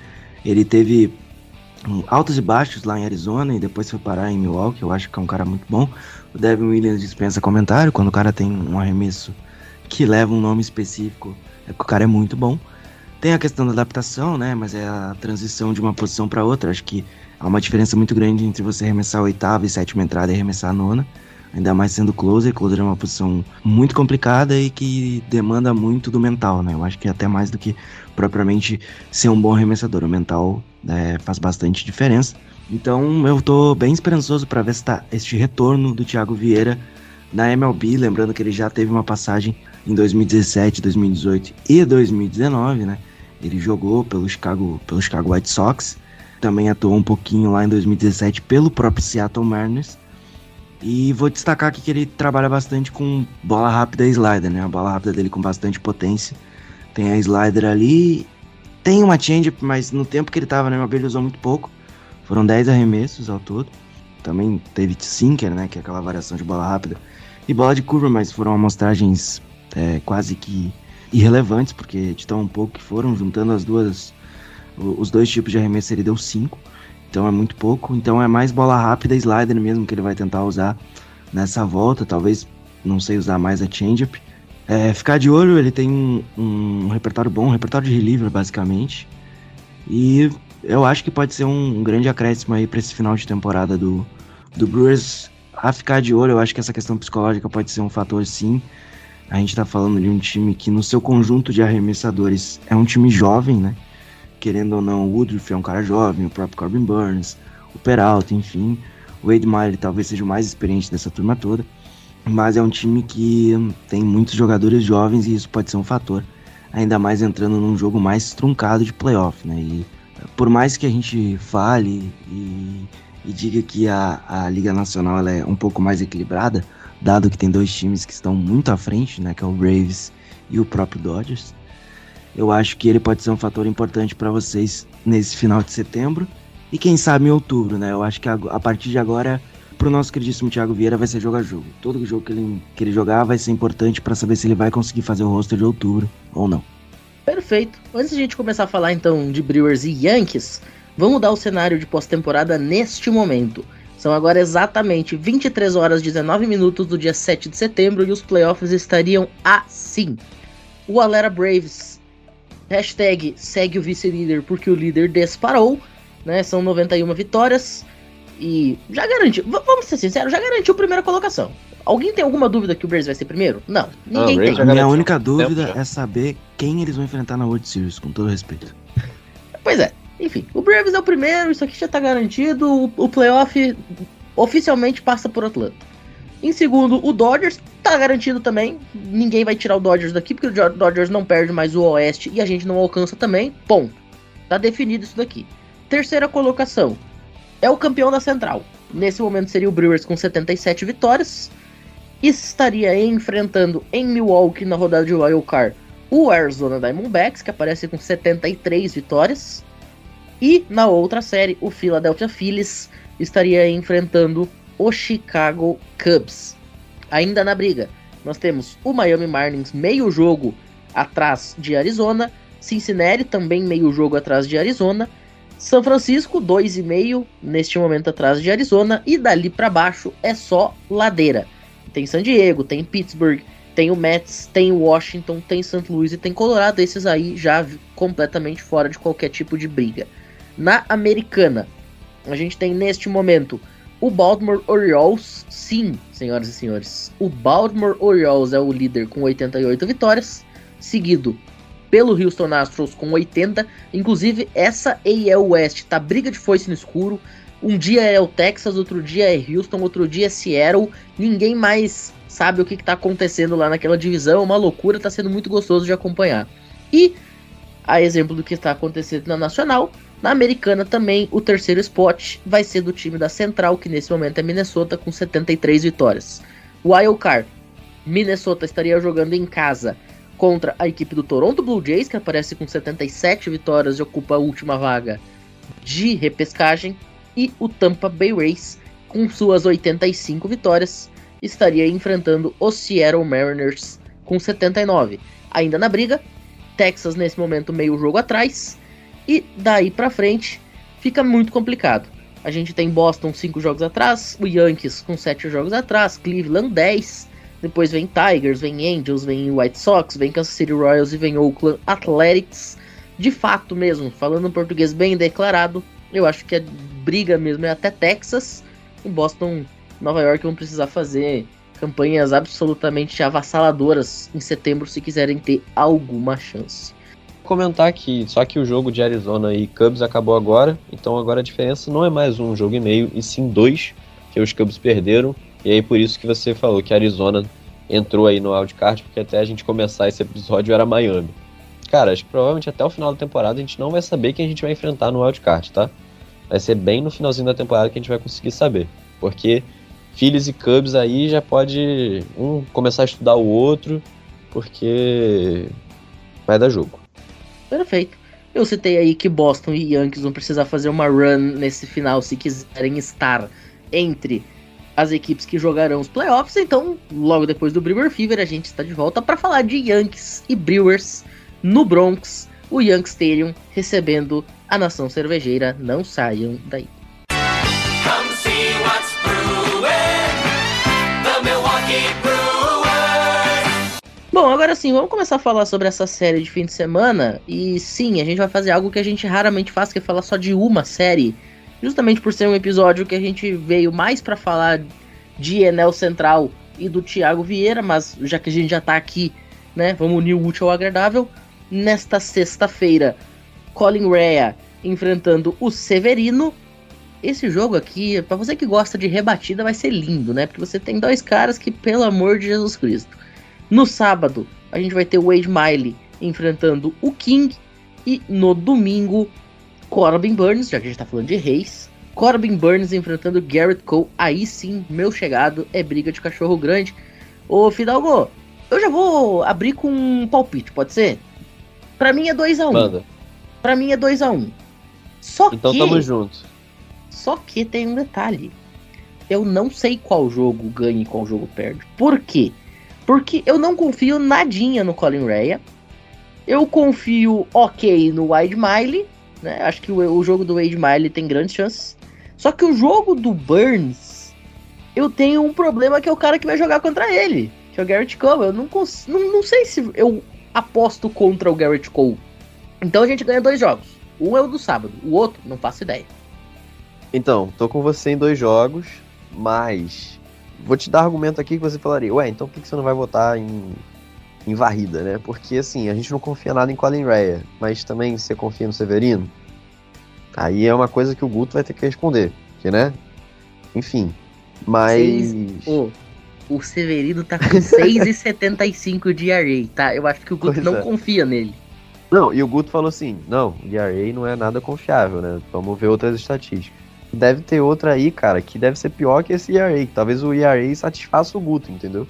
Speaker 1: Ele teve um, altos e baixos lá em Arizona e depois foi parar em Milwaukee, eu acho que é um cara muito bom. O Devin Williams dispensa comentário, quando o cara tem um arremesso que leva um nome específico, é que o cara é muito bom. Tem a questão da adaptação, né? Mas é a transição de uma posição para outra. Acho que há uma diferença muito grande entre você arremessar a oitava e sétima entrada e arremessar a nona. Ainda mais sendo closer. Closer é uma posição muito complicada e que demanda muito do mental, né? Eu acho que até mais do que propriamente ser um bom arremessador. O mental é, faz bastante diferença. Então eu tô bem esperançoso para ver tá este retorno do Thiago Vieira na MLB, lembrando que ele já teve uma passagem em 2017, 2018 e 2019, né? Ele jogou pelo Chicago, pelo Chicago White Sox, também atuou um pouquinho lá em 2017 pelo próprio Seattle Mariners. E vou destacar aqui que ele trabalha bastante com bola rápida e slider, né? A bola rápida dele com bastante potência. Tem a slider ali, tem uma change, mas no tempo que ele tava na MLB ele usou muito pouco. Foram 10 arremessos ao todo. Também teve sinker, né? Que é aquela variação de bola rápida e bola de curva, mas foram amostragens é, quase que irrelevantes, porque de tão pouco que foram, juntando as duas, os dois tipos de arremesso, ele deu 5. Então é muito pouco. Então é mais bola rápida, slider mesmo que ele vai tentar usar nessa volta. Talvez, não sei usar mais a changeup. É, ficar de olho, ele tem um, um, repertório bom, um repertório de reliever basicamente. E eu acho que pode ser um, um grande acréscimo aí para esse final de temporada do, do Brewers a ficar de olho. Eu acho que essa questão psicológica pode ser um fator, sim. A gente tá falando de um time que, no seu conjunto de arremessadores, é um time jovem, né? Querendo ou não, o Woodruff é um cara jovem, o próprio Corbin Burns, o Peralta, enfim. O Wade Miley talvez seja o mais experiente dessa turma toda. Mas é um time que tem muitos jogadores jovens e isso pode ser um fator. Ainda mais entrando num jogo mais truncado de playoff, né? E por mais que a gente fale e e diga que a, a Liga Nacional é um pouco mais equilibrada, dado que tem dois times que estão muito à frente, né, que é o Braves e o próprio Dodgers. Eu acho que ele pode ser um fator importante para vocês nesse final de setembro e quem sabe em outubro, né? Eu acho que a, a partir de agora, pro nosso queridíssimo Thiago Vieira vai ser jogar jogo. Todo jogo que ele, que ele jogar vai ser importante para saber se ele vai conseguir fazer o roster de outubro ou não.
Speaker 2: Perfeito. Antes de a gente começar a falar então de Brewers e Yankees, Vamos dar o cenário de pós-temporada neste momento. São agora exatamente 23 horas e 19 minutos do dia 7 de setembro e os playoffs estariam assim. O Alera Braves, hashtag segue o vice-líder porque o líder disparou, né? São 91 vitórias e já garantiu, vamos ser sinceros, já garantiu a primeira colocação. Alguém tem alguma dúvida que o Braves vai ser primeiro? Não,
Speaker 3: Não,
Speaker 2: ninguém
Speaker 3: o
Speaker 2: tem.
Speaker 1: Minha
Speaker 3: garantiu.
Speaker 1: única dúvida é saber quem eles vão enfrentar na World Series, com todo respeito.
Speaker 2: Pois é, enfim, o Braves é o primeiro, isso aqui já tá garantido, o, o playoff oficialmente passa por Atlanta. Em segundo, o Dodgers tá garantido também, ninguém vai tirar o Dodgers daqui, porque o Dodgers não perde mais o Oeste e a gente não alcança também, ponto. Tá definido isso daqui. Terceira colocação, é o campeão da Central. Nesse momento seria o Brewers com 77 vitórias, estaria enfrentando em Milwaukee na rodada de Wild Card o Arizona Diamondbacks, que aparece com 73 vitórias. E na outra série, o Philadelphia Phillies estaria enfrentando o Chicago Cubs. Ainda na briga, nós temos o Miami Marlins meio jogo atrás de Arizona, Cincinnati também meio jogo atrás de Arizona, São Francisco 2,5 neste momento atrás de Arizona e dali para baixo é só ladeira. Tem San Diego, tem Pittsburgh, tem o Mets, tem Washington, tem St. Louis e tem Colorado, esses aí já completamente fora de qualquer tipo de briga. Na americana, a gente tem neste momento o Baltimore Orioles, sim, senhoras e senhores. O Baltimore Orioles é o líder com 88 vitórias, seguido pelo Houston Astros com 80. Inclusive, essa AL West tá briga de foice no escuro. Um dia é o Texas, outro dia é Houston, outro dia é Seattle. Ninguém mais sabe o que, que tá acontecendo lá naquela divisão. É uma loucura, tá sendo muito gostoso de acompanhar. E, a exemplo do que está acontecendo na Nacional, na Americana também, o terceiro spot vai ser do time da Central, que nesse momento é Minnesota, com 73 vitórias. Wild Card, Minnesota estaria jogando em casa contra a equipe do Toronto Blue Jays, que aparece com 77 vitórias e ocupa a última vaga de repescagem. E o Tampa Bay Rays, com suas 85 vitórias, estaria enfrentando o Seattle Mariners com 79. Ainda na briga, Texas nesse momento meio jogo atrás. E daí pra frente fica muito complicado. A gente tem Boston 5 jogos atrás, o Yankees com 7 jogos atrás, Cleveland 10. Depois vem Tigers, vem Angels, vem White Sox, vem Kansas City Royals e vem Oakland Athletics. De fato mesmo, falando em português bem declarado, eu acho que a briga mesmo é até Texas. E Boston, Nova York vão precisar fazer campanhas absolutamente avassaladoras em setembro se quiserem ter alguma chance.
Speaker 3: Comentar que só que o jogo de Arizona e Cubs acabou agora, então agora a diferença não é mais um jogo e meio, e sim dois, que os Cubs perderam, e aí por isso que você falou que Arizona entrou aí no wildcard, porque até a gente começar esse episódio era Miami. Cara, acho que provavelmente até o final da temporada a gente não vai saber quem a gente vai enfrentar no wildcard, tá? Vai ser bem no finalzinho da temporada que a gente vai conseguir saber, porque Phillies e Cubs aí já pode um começar a estudar o outro, porque vai dar jogo.
Speaker 2: Perfeito. Eu citei aí que Boston e Yankees vão precisar fazer uma run nesse final se quiserem estar entre as equipes que jogarão os playoffs. Então, logo depois do Brewer Fever, a gente está de volta para falar de Yankees e Brewers no Bronx, o Yankee Stadium, recebendo a nação cervejeira. Não saiam daí. Bom, agora sim, vamos começar a falar sobre essa série de fim de semana. E sim, a gente vai fazer algo que a gente raramente faz, que é falar só de uma série. Justamente por ser um episódio que a gente veio mais pra falar de Enel Central e do Thiago Vieira, mas já que a gente já tá aqui, né, vamos unir o útil ao agradável. Nesta sexta-feira, Colin Rea enfrentando o Severino. Esse jogo aqui, pra você que gosta de rebatida, vai ser lindo, né? Porque você tem dois caras que, pelo amor de Jesus Cristo. No sábado, a gente vai ter o Wade Miley enfrentando o King. E no domingo, Corbin Burns, já que a gente tá falando de reis. Corbin Burns enfrentando Garrett Cole. Aí sim, meu chegado é briga de cachorro grande. Ô Fidalgo, eu já vou abrir com um palpite, pode ser? Pra mim é 2x1. Um.
Speaker 3: Manda.
Speaker 2: Pra mim é 2x1. Um. Só
Speaker 3: Então
Speaker 2: que.
Speaker 3: tamo junto.
Speaker 2: Só que tem um detalhe. Eu não sei qual jogo ganha e qual jogo perde. Por quê? Porque eu não confio nadinha no Colin Rea. Eu confio ok no Wade Miley. Né? Acho que o, o jogo do Wade Miley tem grandes chances. Só que o jogo do Burns, eu tenho um problema que é o cara que vai jogar contra ele. Que é o Garrett Cole. Eu não, não, não sei se eu aposto contra o Garrett Cole. Então a gente ganha dois jogos. Um é o do sábado, o outro não faço ideia.
Speaker 3: Então, tô com você em dois jogos, mas vou te dar argumento aqui que você falaria, ué, então por que você não vai votar em, em varrida, né? Porque assim, a gente não confia nada em Colin Rea, mas também você confia no Severino? Aí é uma coisa que o Guto vai ter que responder, que, né? Enfim. Mas.
Speaker 2: Ô, o Severino tá com 6,75 de ERA, tá? Eu acho que o Guto
Speaker 3: Pois
Speaker 2: não
Speaker 3: é.
Speaker 2: confia nele.
Speaker 3: Não, e o Guto falou assim: não, o ERA não é nada confiável, né? Vamos ver outras estatísticas. Deve ter outra aí, cara, que deve ser pior que esse ERA. que Talvez o ERA satisfaça o Guto, entendeu?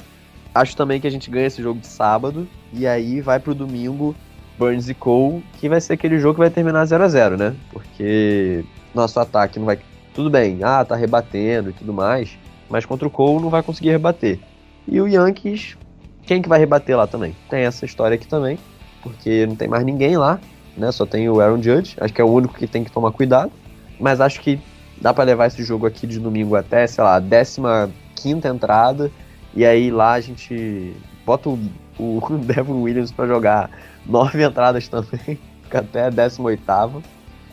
Speaker 3: Acho também que a gente ganha esse jogo de sábado e aí vai pro domingo Burns e Cole, que vai ser aquele jogo que vai terminar 0 a 0 né? Porque nosso ataque não vai. Tudo bem, ah, tá rebatendo e tudo mais, mas contra o Cole não vai conseguir rebater. E o Yankees, quem que vai rebater lá também? Tem essa história aqui também, porque não tem mais ninguém lá, né? Só tem o Aaron Judge, acho que é o único que tem que tomar cuidado. Mas acho que dá pra levar esse jogo aqui de domingo até, sei lá, a 15 entrada. E aí lá a gente bota o, o Devon Williams pra jogar nove entradas também, fica até a 18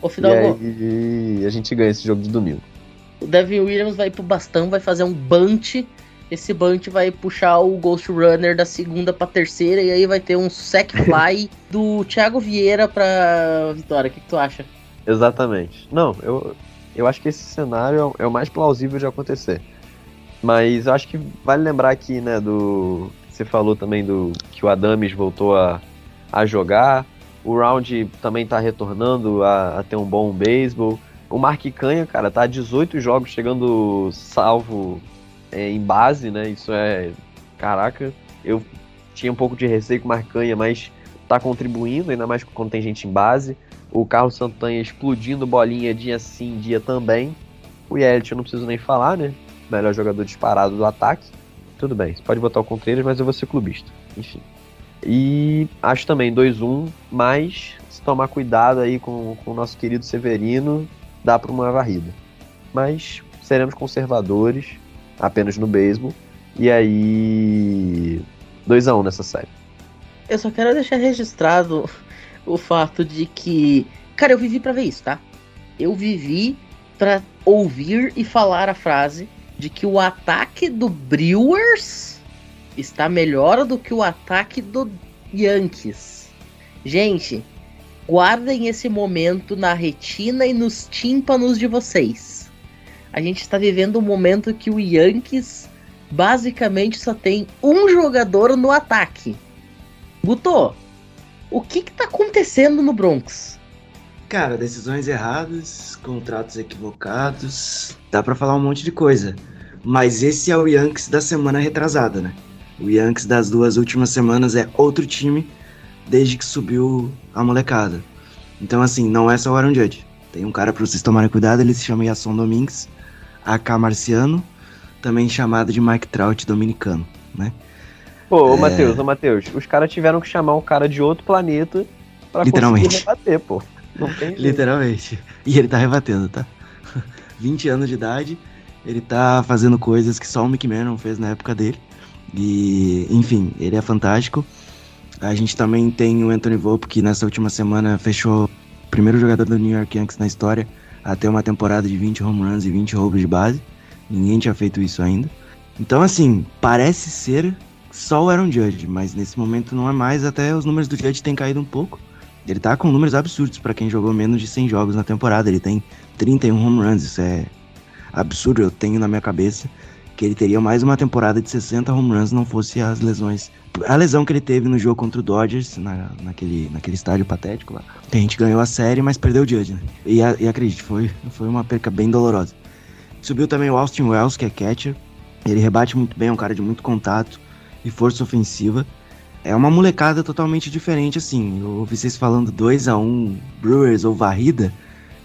Speaker 2: Ô,
Speaker 3: E
Speaker 2: Fidalgo,
Speaker 3: aí a gente ganha esse jogo de domingo.
Speaker 2: o Devin Williams vai pro bastão, vai fazer um bunt. Esse bunt vai puxar o Ghost Runner da segunda pra terceira. E aí vai ter um sack fly do Thiago Vieira pra vitória. O que, que tu acha?
Speaker 3: Exatamente. Não, eu, eu acho que esse cenário é o mais plausível de acontecer. Mas eu acho que vale lembrar aqui, né, do. Você falou também do que o Adames voltou a, a jogar. O Round também tá retornando a, a ter um bom beisebol. O Mark Canha, cara, tá a 18 jogos chegando salvo é, em base, né? Isso é. Caraca, eu tinha um pouco de receio com o Mark Canha, mas tá contribuindo, ainda mais quando tem gente em base. O Carlos Santanha explodindo bolinha dia sim, dia também. O Yelich eu não preciso nem falar, né? Melhor jogador disparado do ataque. Tudo bem, você pode botar o Contreiras, mas eu vou ser clubista. Enfim. E acho também 2-1, mas se tomar cuidado aí com, com o nosso querido Severino, dá para uma varrida. Mas seremos conservadores, apenas no beisebol. E aí. 2x1 nessa série.
Speaker 2: Eu só quero deixar registrado o fato de que. Cara, eu vivi pra ver isso, tá? Eu vivi pra ouvir e falar a frase de que o ataque do Brewers está melhor do que o ataque do Yankees. Gente, guardem esse momento na retina e nos tímpanos de vocês. A gente está vivendo um momento que o Yankees basicamente só tem um jogador no ataque. Guto, o que que tá acontecendo no Bronx?
Speaker 1: Cara, decisões erradas, contratos equivocados, dá pra falar um monte de coisa. Mas esse é o Yankees da semana retrasada, né? O Yankees das duas últimas semanas é outro time desde que subiu a molecada. Então, assim, não é só o Aaron Judge. Tem um cara pra vocês tomarem cuidado, ele se chama Yasson Domingues, AK Marciano, também chamado de Mike Trout dominicano, né?
Speaker 3: Pô, ô
Speaker 1: É.
Speaker 3: Matheus, ô Matheus, os caras tiveram que chamar um cara de outro planeta pra
Speaker 1: Literalmente.
Speaker 3: conseguir rebater, pô. Não.
Speaker 1: Literalmente. E ele tá rebatendo, tá? 20 anos de idade, ele tá fazendo coisas que só o Mickey Mantle fez na época dele. E, enfim, ele é fantástico. A gente também tem o Anthony Volpe, que nessa última semana fechou o primeiro jogador do New York Yankees na história a ter uma temporada de 20 home runs e 20 roubos de base. Ninguém tinha feito isso ainda. Então, assim, parece ser só o Aaron Judge, mas nesse momento não é mais. Até os números do Judge têm caído um pouco. Ele tá com números absurdos pra quem jogou menos de 100 jogos na temporada. Ele tem 31 home runs, isso é absurdo. Eu tenho na minha cabeça que ele teria mais uma temporada de 60 home runs não fosse as lesões. A lesão que ele teve no jogo contra o Dodgers, na, naquele, naquele estádio patético lá. A gente ganhou a série, mas perdeu o Judge, né? E, a- e acredite, foi, foi uma perca bem dolorosa. Subiu também o Austin Wells, que é catcher. Ele rebate muito bem, é um cara de muito contato e força ofensiva. É uma molecada totalmente diferente, assim. Eu ouvi vocês falando 2 a 1 Brewers ou varrida.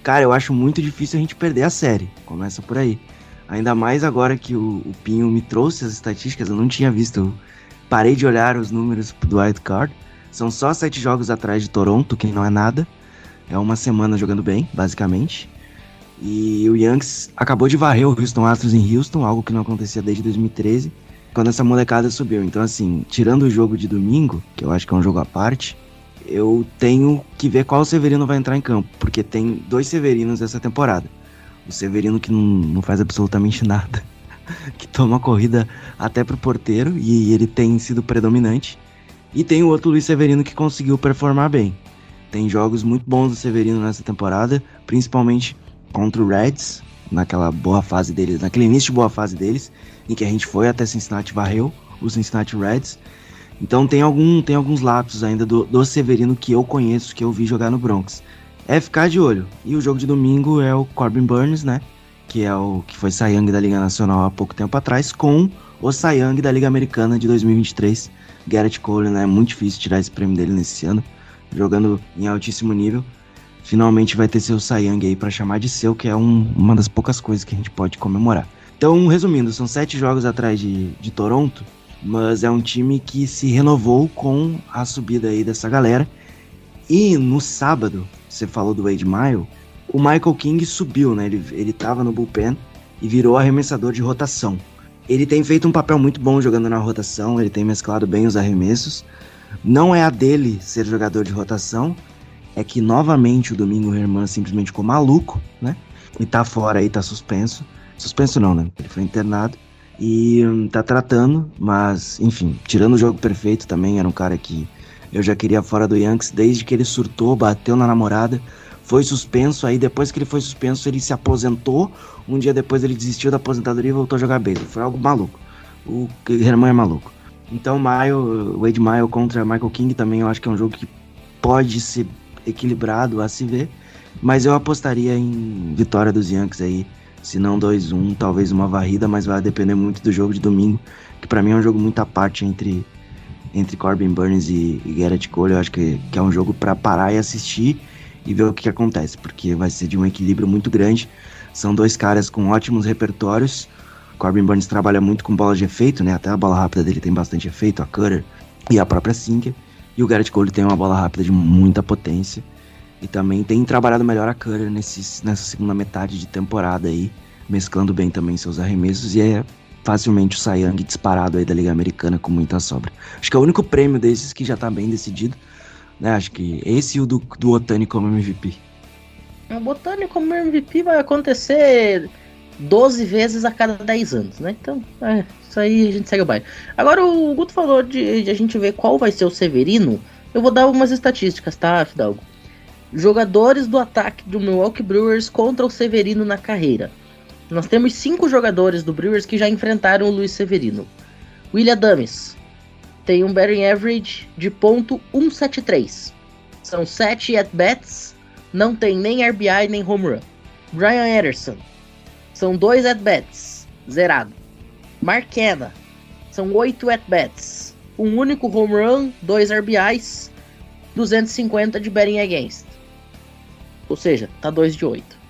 Speaker 1: Cara, eu acho muito difícil a gente perder a série. Começa por aí. Ainda mais agora que o, o Pinho me trouxe as estatísticas, eu não tinha visto. Eu parei de olhar os números do Wild Card. São só sete jogos atrás de Toronto, que não é nada. É uma semana jogando bem, basicamente. E o Yankees acabou de varrer o Houston Astros em Houston, algo que não acontecia desde 2013 quando essa molecada subiu. Então, assim, tirando o jogo de domingo, que eu acho que é um jogo à parte, eu tenho que ver qual Severino vai entrar em campo, porque tem dois Severinos essa temporada. O Severino que não, não faz absolutamente nada que toma corrida até pro porteiro e ele tem sido predominante. E tem o outro Luiz Severino que conseguiu performar bem. Tem jogos muito bons do Severino nessa temporada, principalmente contra o Reds, naquela boa fase deles, naquele início de boa fase deles, em que a gente foi até Cincinnati varreu o Cincinnati Reds. Então tem, algum, tem alguns lapsos ainda do, do Severino que eu conheço, que eu vi jogar no Bronx. É ficar de olho. E o jogo de domingo é o Corbin Burns, né? Que é o que foi Young da Liga Nacional há pouco tempo atrás, com o Young da Liga Americana de 2023. Garrett Cole, né? É muito difícil tirar esse prêmio dele nesse ano, jogando em altíssimo nível. Finalmente vai ter seu Young aí para chamar de seu, que é um, uma das poucas coisas que a gente pode comemorar. Então, resumindo, são sete jogos atrás de, de Toronto, mas é um time que se renovou com a subida aí dessa galera. E no sábado, você falou do Wade Mile, o Michael King subiu, né? Ele, ele tava no bullpen e virou arremessador de rotação. Ele tem feito um papel muito bom jogando na rotação, ele tem mesclado bem os arremessos. Não é a dele ser jogador de rotação, é que novamente o Domingo Herman simplesmente ficou maluco, né? E tá fora aí, tá suspenso. Suspenso não, né? Ele foi internado e hum, tá tratando, mas enfim, tirando o jogo perfeito também, era um cara que eu já queria fora do Yankees desde que ele surtou, bateu na namorada, foi suspenso, aí depois que ele foi suspenso ele se aposentou, um dia depois ele desistiu da aposentadoria e voltou a jogar beisebol, foi algo maluco. O Herman é maluco. Então, Maio, Wade Maio contra Michael King também eu acho que é um jogo que pode ser equilibrado a se ver, mas eu apostaria em vitória dos Yankees aí se não 2-1, talvez uma varrida, mas vai depender muito do jogo de domingo, que para mim é um jogo muito à parte entre, entre Corbin Burns e, e Garrett Cole. Eu acho que, que é um jogo para parar e assistir e ver o que, que acontece, porque vai ser de um equilíbrio muito grande. São dois caras com ótimos repertórios. Corbin Burns trabalha muito com bola de efeito, né? Até a bola rápida dele tem bastante efeito, a cutter e a própria sinker. E o Garrett Cole tem uma bola rápida de muita potência. E também tem trabalhado melhor a Cutter nesse, nessa segunda metade de temporada aí, mesclando bem também seus arremessos e é facilmente o Young disparado aí da Liga Americana com muita sobra. Acho que é o único prêmio desses que já tá bem decidido, né? Acho que esse e o do, do Otani como MVP.
Speaker 2: O Otani como MVP vai acontecer 12 vezes a cada 10 anos, né? Então, é, isso aí a gente segue o baile. Agora o Guto falou de, de a gente ver qual vai ser o Severino. Eu vou dar umas estatísticas, tá, Fidalgo? Jogadores do ataque do Milwaukee Brewers contra o Severino na carreira. Nós temos cinco jogadores do Brewers que já enfrentaram o Luiz Severino. William Dames tem um batting average de .173. São 7 at-bats, não tem nem RBI nem home run. Brian Anderson são 2 at-bats, zerado. Mark Canna são 8 at-bats, um único home run, 2 RBIs, 250 de batting against. Ou seja, tá 2 de 8.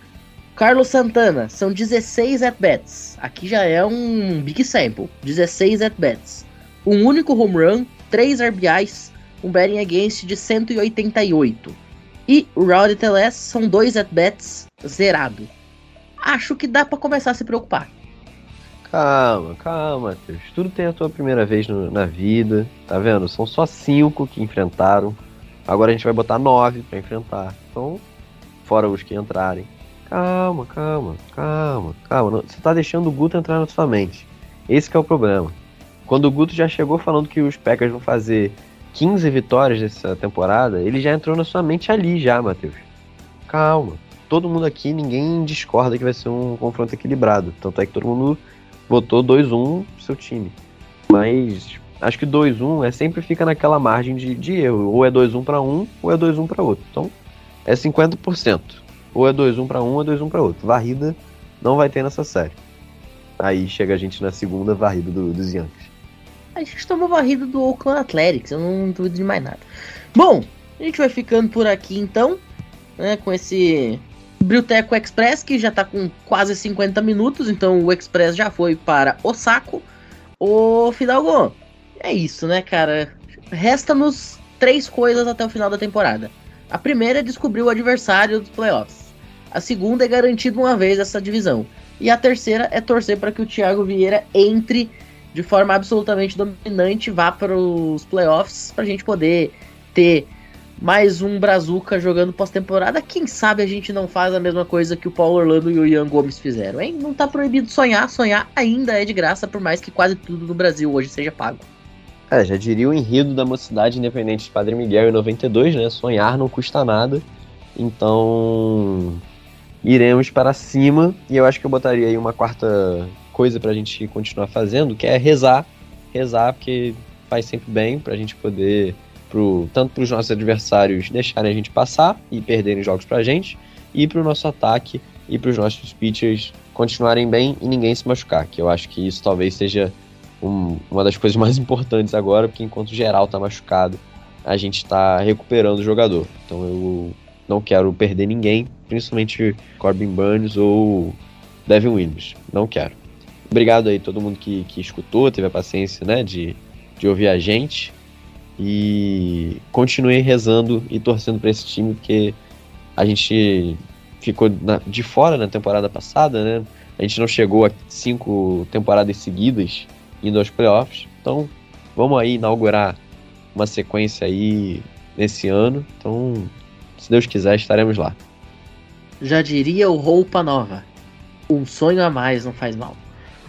Speaker 2: Carlos Santana, são 16 at-bats. Aqui já é um big sample. 16 at-bats. Um único home run, 3 RBIs, um batting against de 188. E o Rowdy Teles são 2 at-bats, zerado. Acho que dá para começar a se preocupar.
Speaker 3: Calma, calma, Matheus. Tudo tem a tua primeira vez no, na vida, tá vendo? São só cinco que enfrentaram. Agora a gente vai botar nove para enfrentar. Então, fora os que entrarem. Calma, calma, calma, calma. Você tá deixando o Guto entrar na sua mente. Esse é o problema. Quando o Guto já chegou falando que os Packers vão fazer 15 vitórias nessa temporada, ele já entrou na sua mente ali já, Matheus. Calma. Todo mundo aqui, ninguém discorda que vai ser um confronto equilibrado. Tanto é que todo mundo votou 2-1 pro seu time. Mas acho que 2-1 é sempre fica naquela margem de, de erro. Ou é 2-1 para um, ou é 2-1 para outro. Então, é 50%. Ou é 2-1 para um, ou é 2-1 para outro. Varrida não vai ter nessa série. Aí chega a gente na segunda varrida do, dos Yankees.
Speaker 2: A gente tomou varrida do Oakland Athletics, eu não duvido de mais nada. Bom, a gente vai ficando por aqui então, né, com esse Brilteco Express, que já tá com quase 50 minutos, então o Express já foi para o saco. Ô Fidalgo, é isso, né, cara? Resta-nos três coisas até o final da temporada. A primeira é descobrir o adversário dos playoffs. A segunda é garantir de uma vez essa divisão. E a terceira é torcer para que o Thiago Vieira entre de forma absolutamente dominante, vá para os playoffs, para a gente poder ter mais um Brazuca jogando pós-temporada. Quem sabe a gente não faz a mesma coisa que o Paulo Orlando e o Ian Gomes fizeram, hein? Não tá proibido sonhar, sonhar ainda é de graça, por mais que quase tudo no Brasil hoje seja pago.
Speaker 3: É, já diria o enredo da Mocidade Independente de Padre Miguel em 92, né? Sonhar não custa nada. Então, iremos para cima. E eu acho que eu botaria aí uma quarta coisa pra gente continuar fazendo, que é rezar. Rezar, porque faz sempre bem pra gente poder, pro, tanto pros nossos adversários deixarem a gente passar e perderem jogos pra gente, e pro nosso ataque e pros nossos pitchers continuarem bem e ninguém se machucar. Que eu acho que isso talvez seja um- uma das coisas mais importantes agora, porque enquanto geral tá machucado, a gente tá recuperando o jogador. Então eu não quero perder ninguém, principalmente Corbin Burns ou Devin Williams. Não quero. Obrigado aí todo mundo que, que escutou, teve a paciência né, de, de ouvir a gente. E continuei rezando e torcendo para esse time, porque a gente ficou na- de fora na temporada passada, né? A gente não chegou a cinco temporadas seguidas indo aos playoffs. Então, vamos aí inaugurar uma sequência aí nesse ano. Então, se Deus quiser, estaremos lá.
Speaker 2: Já diria o Roupa Nova. Um sonho a mais não faz mal.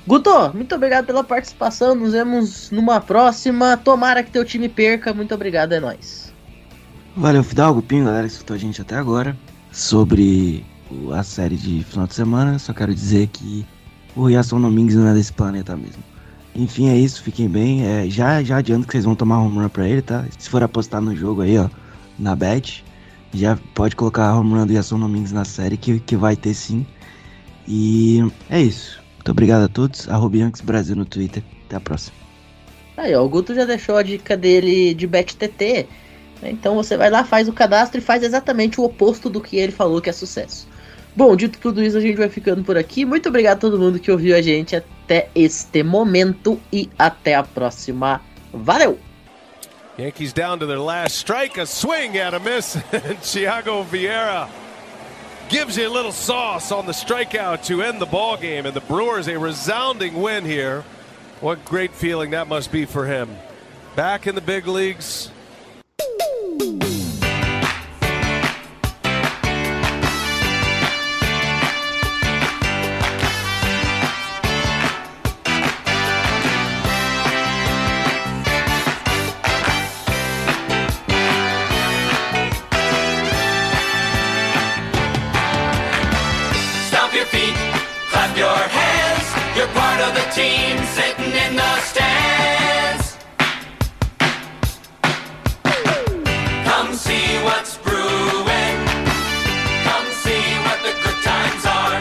Speaker 2: Guto, muito obrigado pela participação. Nos vemos numa próxima. Tomara que teu time perca. Muito obrigado, é nóis.
Speaker 1: Valeu, Fidalgo, Pinho, galera que escutou a gente até agora. Sobre a série de final de semana, só quero dizer que o Yasson Domingues não é desse planeta mesmo. Enfim, é isso, fiquem bem. É, já, já adianto que vocês vão tomar home run pra ele, tá? Se for apostar no jogo aí, ó, na bet, já pode colocar home run do Yasson Domingues na série, que, que vai ter sim. E é isso. Muito obrigado a todos. Arroba Yankees Brasil no Twitter. Até a próxima.
Speaker 2: Aí, ó, o Guto já deixou a dica dele de BetTT. né? Então você vai lá, faz o cadastro e faz exatamente o oposto do que ele falou que é sucesso. Bom, dito tudo isso, a gente vai ficando por aqui. Muito obrigado a todo mundo que ouviu a gente até este momento e até a próxima. Valeu!
Speaker 5: Yankees down to their last strike, a swing and a miss. And Thiago Vieira gives you a little sauce on the strikeout to end the ball game. And the Brewers a resounding win here. What great feeling that must be for him. Back in the big leagues.
Speaker 4: Team sitting in the stands. Come see what's brewing. Come see what the good times are.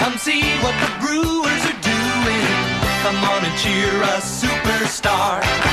Speaker 4: Come see what the Brewers are doing. Come on and cheer a superstar.